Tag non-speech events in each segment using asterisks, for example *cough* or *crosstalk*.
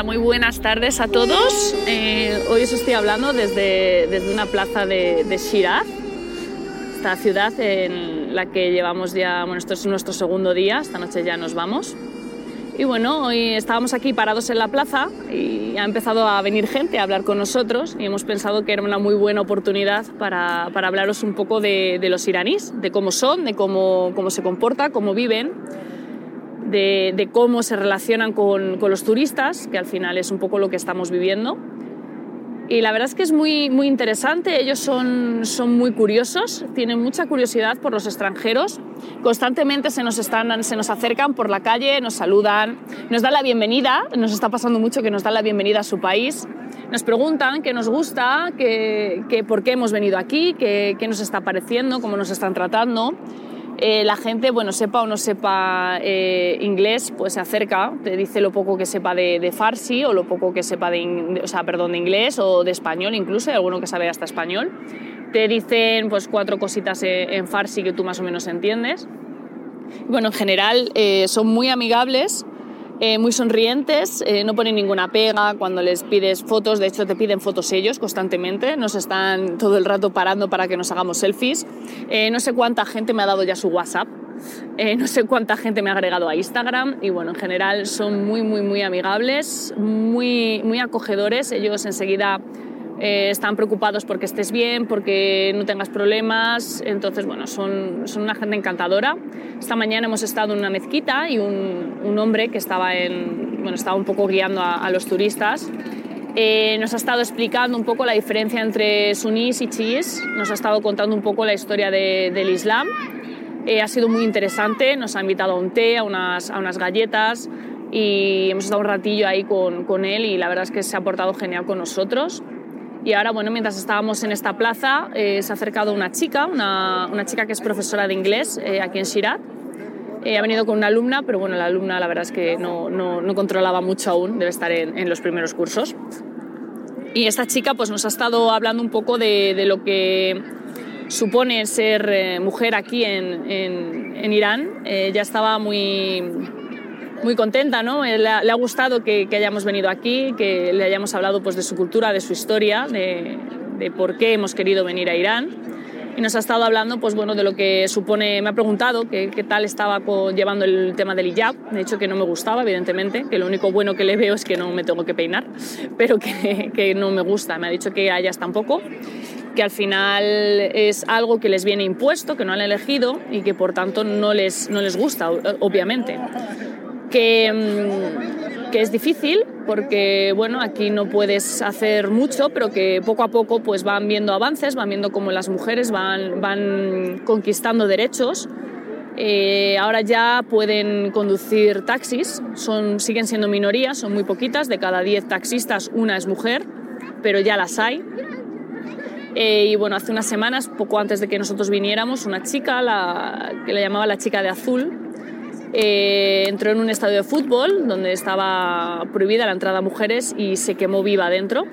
Hola, muy buenas tardes a todos. Eh, hoy os estoy hablando desde, desde una plaza de, de Shiraz, esta ciudad en la que llevamos ya, bueno, esto es nuestro segundo día, esta noche ya nos vamos. Y bueno, hoy estábamos aquí parados en la plaza y ha empezado a venir gente a hablar con nosotros y hemos pensado que era una muy buena oportunidad para, para hablaros un poco de, de, los iraníes, de cómo son, de cómo, cómo se comportan, cómo viven, de, cómo se relacionan con, los turistas, que al final es un poco lo que estamos viviendo. Y la verdad es que es muy, muy interesante, ellos son, son muy curiosos, tienen mucha curiosidad por los extranjeros, constantemente se nos, están, se nos acercan por la calle, nos saludan, nos dan la bienvenida, nos está pasando mucho que nos dan la bienvenida a su país, nos preguntan qué nos gusta, qué, qué, por qué hemos venido aquí, qué nos está pareciendo, cómo nos están tratando eh, la gente, bueno, sepa o no sepa eh, inglés, pues se acerca, te dice lo poco que sepa de, de farsi o lo poco que sepa de, o sea, perdón, de inglés o de español incluso, hay alguno que sabe hasta español. Te dicen pues cuatro cositas en farsi que tú más o menos entiendes. Bueno, en general eh, son muy amigables, eh, muy sonrientes, eh, no ponen ninguna pega. Cuando les pides fotos, de hecho te piden fotos ellos constantemente, nos están todo el rato parando para que nos hagamos selfies. Eh, no sé cuánta gente me ha dado ya su WhatsApp, no sé cuánta gente me ha agregado a Instagram. Y bueno, en general son muy, muy, muy amigables, muy, muy acogedores, ellos enseguida eh, están preocupados porque estés bien, porque no tengas problemas. Entonces, bueno, son, son una gente encantadora. Esta mañana hemos estado en una mezquita y un, un hombre que estaba, en, bueno, estaba un poco guiando a, a los turistas eh, nos ha estado explicando un poco la diferencia entre sunís y chiíes, nos ha estado contando un poco la historia de, del Islam. Eh, ha sido muy interesante, nos ha invitado a un té, a unas, a unas galletas y hemos estado un ratillo ahí con, con él y la verdad es que se ha portado genial con nosotros. Y ahora, bueno, mientras estábamos en esta plaza, eh, se ha acercado una chica, una, una, chica que es profesora de inglés eh, aquí en Shiraz. Eh, ha venido con una alumna, pero bueno, la alumna la verdad es que no, no, no controlaba mucho aún, debe estar en, en, los primeros cursos. Y esta chica pues nos ha estado hablando un poco de, de lo que supone ser eh, mujer aquí en, en, en Irán. Eh, ya estaba muy, muy contenta, ¿no? Le ha, le ha gustado que, que, hayamos venido aquí, que le hayamos hablado pues, de su cultura, de su historia, de, de por qué hemos querido venir a Irán. Y nos ha estado hablando pues, bueno, de lo que supone, me ha preguntado qué tal estaba con, llevando el tema del hijab, de hecho que no me gustaba, evidentemente, que lo único bueno que le veo es que no me tengo que peinar, *laughs* pero que, que no me gusta. Me ha dicho que a ellas tampoco, que al final es algo que les viene impuesto, que no han elegido y que por tanto no les, no les gusta, obviamente que, mm, que, es difícil porque bueno, aquí no puedes hacer mucho, pero que poco a poco pues, van viendo avances, van viendo cómo las mujeres van, van conquistando derechos. Eh, ahora ya pueden conducir taxis, son, siguen siendo minorías, son muy poquitas, de cada 10 taxistas una es mujer, pero ya las hay. Eh, y bueno, hace unas semanas, poco antes de que nosotros viniéramos, una chica, la, que le llamaba la chica de azul, eh, entró en un estadio de fútbol donde estaba prohibida la entrada a mujeres y se quemó viva dentro.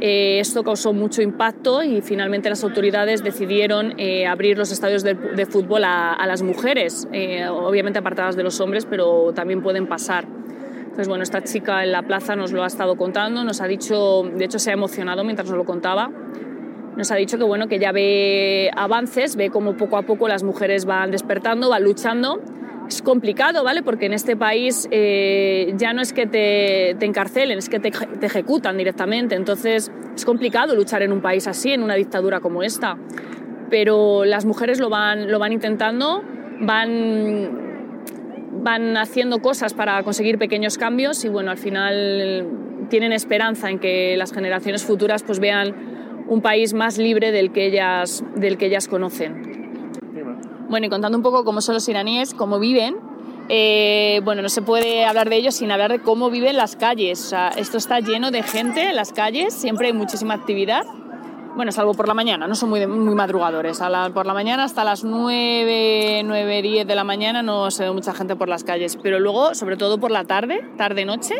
Eh, esto causó mucho impacto y finalmente las autoridades decidieron eh, abrir los estadios de, de fútbol a, a, las mujeres, eh, obviamente apartadas de los hombres, pero también pueden pasar. Entonces, bueno, esta chica en la plaza nos lo ha estado contando, nos ha dicho, de hecho se ha emocionado mientras nos lo contaba, nos ha dicho que bueno que ya ve avances, ve como poco a poco las mujeres van despertando, van luchando es complicado, ¿vale? Porque en este país eh, ya no es que te, encarcelen, es que te, te, ejecutan directamente. Entonces es complicado luchar en un país así, en una dictadura como esta. Pero las mujeres lo van, lo van intentando, van, van haciendo cosas para conseguir pequeños cambios y bueno, al final tienen esperanza en que las generaciones futuras pues vean un país más libre del que ellas, del que ellas conocen. Bueno, y contando un poco cómo son los iraníes, cómo viven, eh, bueno, no se puede hablar de ellos sin hablar de cómo viven las calles. O sea, esto está lleno de gente en las calles, siempre hay muchísima actividad. Bueno, salvo por la mañana, no son muy, muy madrugadores. A la, por la mañana hasta las 9, 9, 10 de la mañana no se ve mucha gente por las calles. Pero luego, sobre todo por la tarde, tarde-noche,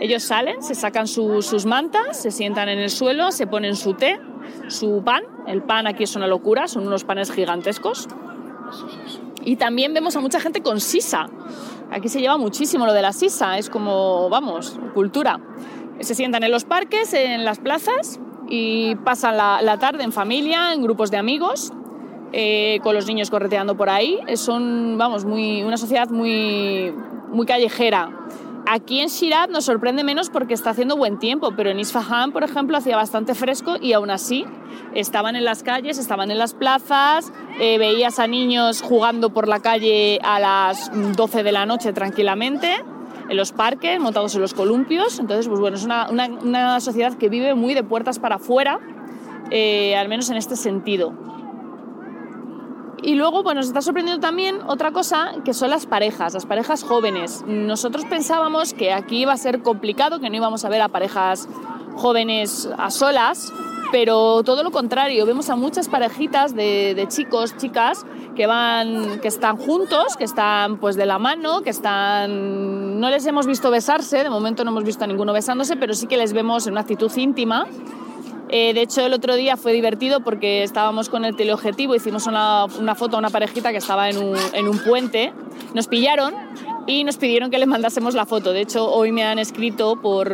ellos salen, se sacan su, sus mantas, se sientan en el suelo, se ponen su té, su pan. El pan aquí es una locura, son unos panes gigantescos y también vemos a mucha gente con sisa. Aquí se lleva muchísimo lo de la sisa, es como, vamos, cultura. Se sientan en los parques, en las plazas y pasan la, tarde en familia, en grupos de amigos, eh, con los niños correteando por ahí. Son, vamos, muy, una sociedad muy, muy callejera. Aquí en Shiraz nos sorprende menos porque está haciendo buen tiempo, pero en Isfahan, por ejemplo, hacía bastante fresco y aún así estaban en las calles, estaban en las plazas, eh, veías a niños jugando por la calle a las 12 de la noche tranquilamente, en los parques, montados en los columpios. Entonces, pues bueno, es una, sociedad que vive muy de puertas para afuera, eh, al menos en este sentido. Y luego, bueno, nos está sorprendiendo también otra cosa, que son las parejas, las parejas jóvenes. Nosotros pensábamos que aquí iba a ser complicado, que no íbamos a ver a parejas jóvenes a solas, pero todo lo contrario, vemos a muchas parejitas de, chicos, chicas, que van, que están juntos, que están pues de la mano, que están, no les hemos visto besarse, de momento no hemos visto a ninguno besándose, pero sí que les vemos en una actitud íntima eh, de hecho, el otro día fue divertido porque estábamos con el teleobjetivo, hicimos una, foto a una parejita que estaba en un, puente, nos pillaron y nos pidieron que les mandásemos la foto. De hecho, hoy me han escrito por,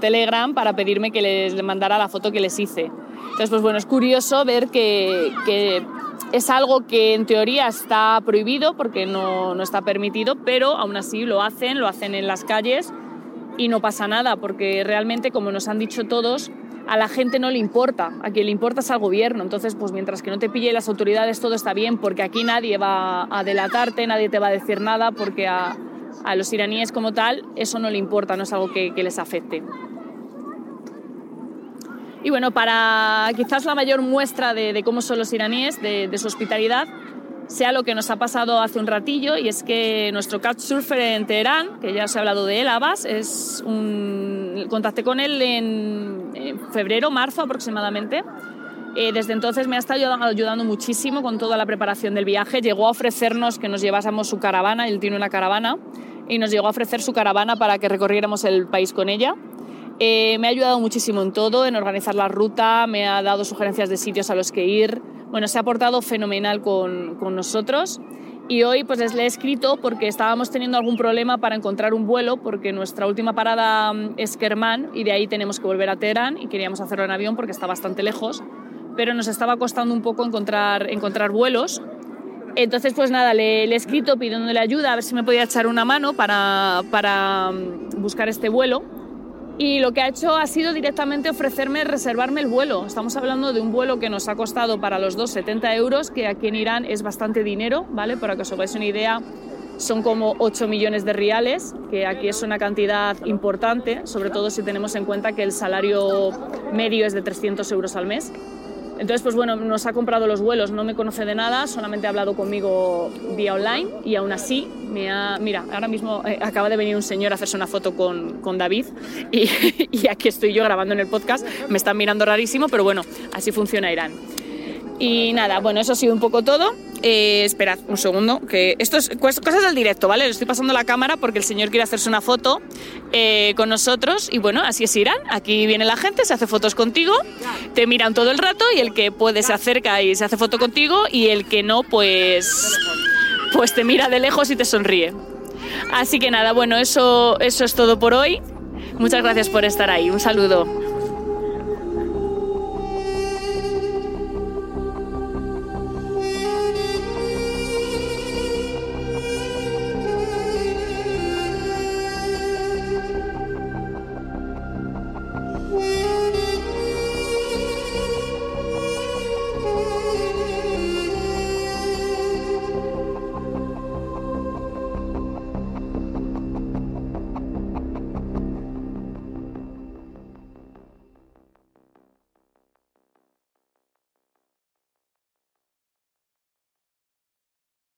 Telegram para pedirme que les mandara la foto que les hice. Entonces, pues bueno, es curioso ver que, es algo que en teoría está prohibido porque no, no está permitido, pero aún así lo hacen, lo hacen en las calles y no pasa nada porque realmente, como nos han dicho todos, a la gente no le importa, a quien le importa es al gobierno. Entonces, pues mientras que no te pille las autoridades, todo está bien, porque aquí nadie va a delatarte, nadie te va a decir nada, porque a, los iraníes como tal eso no le importa, no es algo que, les afecte. Y bueno, para quizás la mayor muestra de, cómo son los iraníes, de, su hospitalidad, sea lo que nos ha pasado hace un ratillo, y es que nuestro couchsurfer en Teherán, que ya os he hablado de él, Abbas, es un... contacté con él en, febrero, marzo aproximadamente. Eh, desde entonces me ha estado ayudando, muchísimo con toda la preparación del viaje. Llegó a ofrecernos que nos llevásemos su caravana, él tiene una caravana, y nos llegó a ofrecer su caravana para que recorriéramos el país con ella. Eh, me ha ayudado muchísimo en todo, en organizar la ruta, me ha dado sugerencias de sitios a los que ir. Bueno, se ha portado fenomenal con, con nosotros y hoy pues les he escrito porque estábamos teniendo algún problema para encontrar un vuelo porque nuestra última parada mm, es Kermán y de ahí tenemos que volver a Teherán y queríamos hacerlo en avión porque está bastante lejos, pero nos estaba costando un poco encontrar, encontrar vuelos. Entonces pues nada, le, le he escrito pidiéndole ayuda a ver si me podía echar una mano para, para mm, buscar este vuelo y lo que ha hecho ha sido directamente ofrecerme reservarme el vuelo. Estamos hablando de un vuelo que nos ha costado para los dos 70 euros, que aquí en Irán es bastante dinero, ¿vale? Para que os hagáis una idea, son como 8 millones de reales, que aquí es una cantidad importante, sobre todo si tenemos en cuenta que el salario medio es de 300 euros al mes. Entonces, pues bueno, nos ha comprado los vuelos, no me conoce de nada, solamente ha hablado conmigo vía online y aún así me ha... Mira, ahora mismo eh, acaba de venir un señor a hacerse una foto con, con David y, *laughs* y aquí estoy yo grabando en el podcast, me están mirando rarísimo, pero bueno, así funciona Irán. Y nada, bueno, eso ha sido un poco todo. Eh, esperad un segundo, que esto es cosas del directo, ¿vale? Le estoy pasando la cámara porque el señor quiere hacerse una foto eh, con nosotros y bueno, así es Irán. Aquí viene la gente, se hace fotos contigo, te miran todo el rato y el que puede se acerca y se hace foto contigo y el que no, pues, pues te mira de lejos y te sonríe. Así que nada, bueno, eso, eso es todo por hoy. Muchas gracias por estar ahí. Un saludo.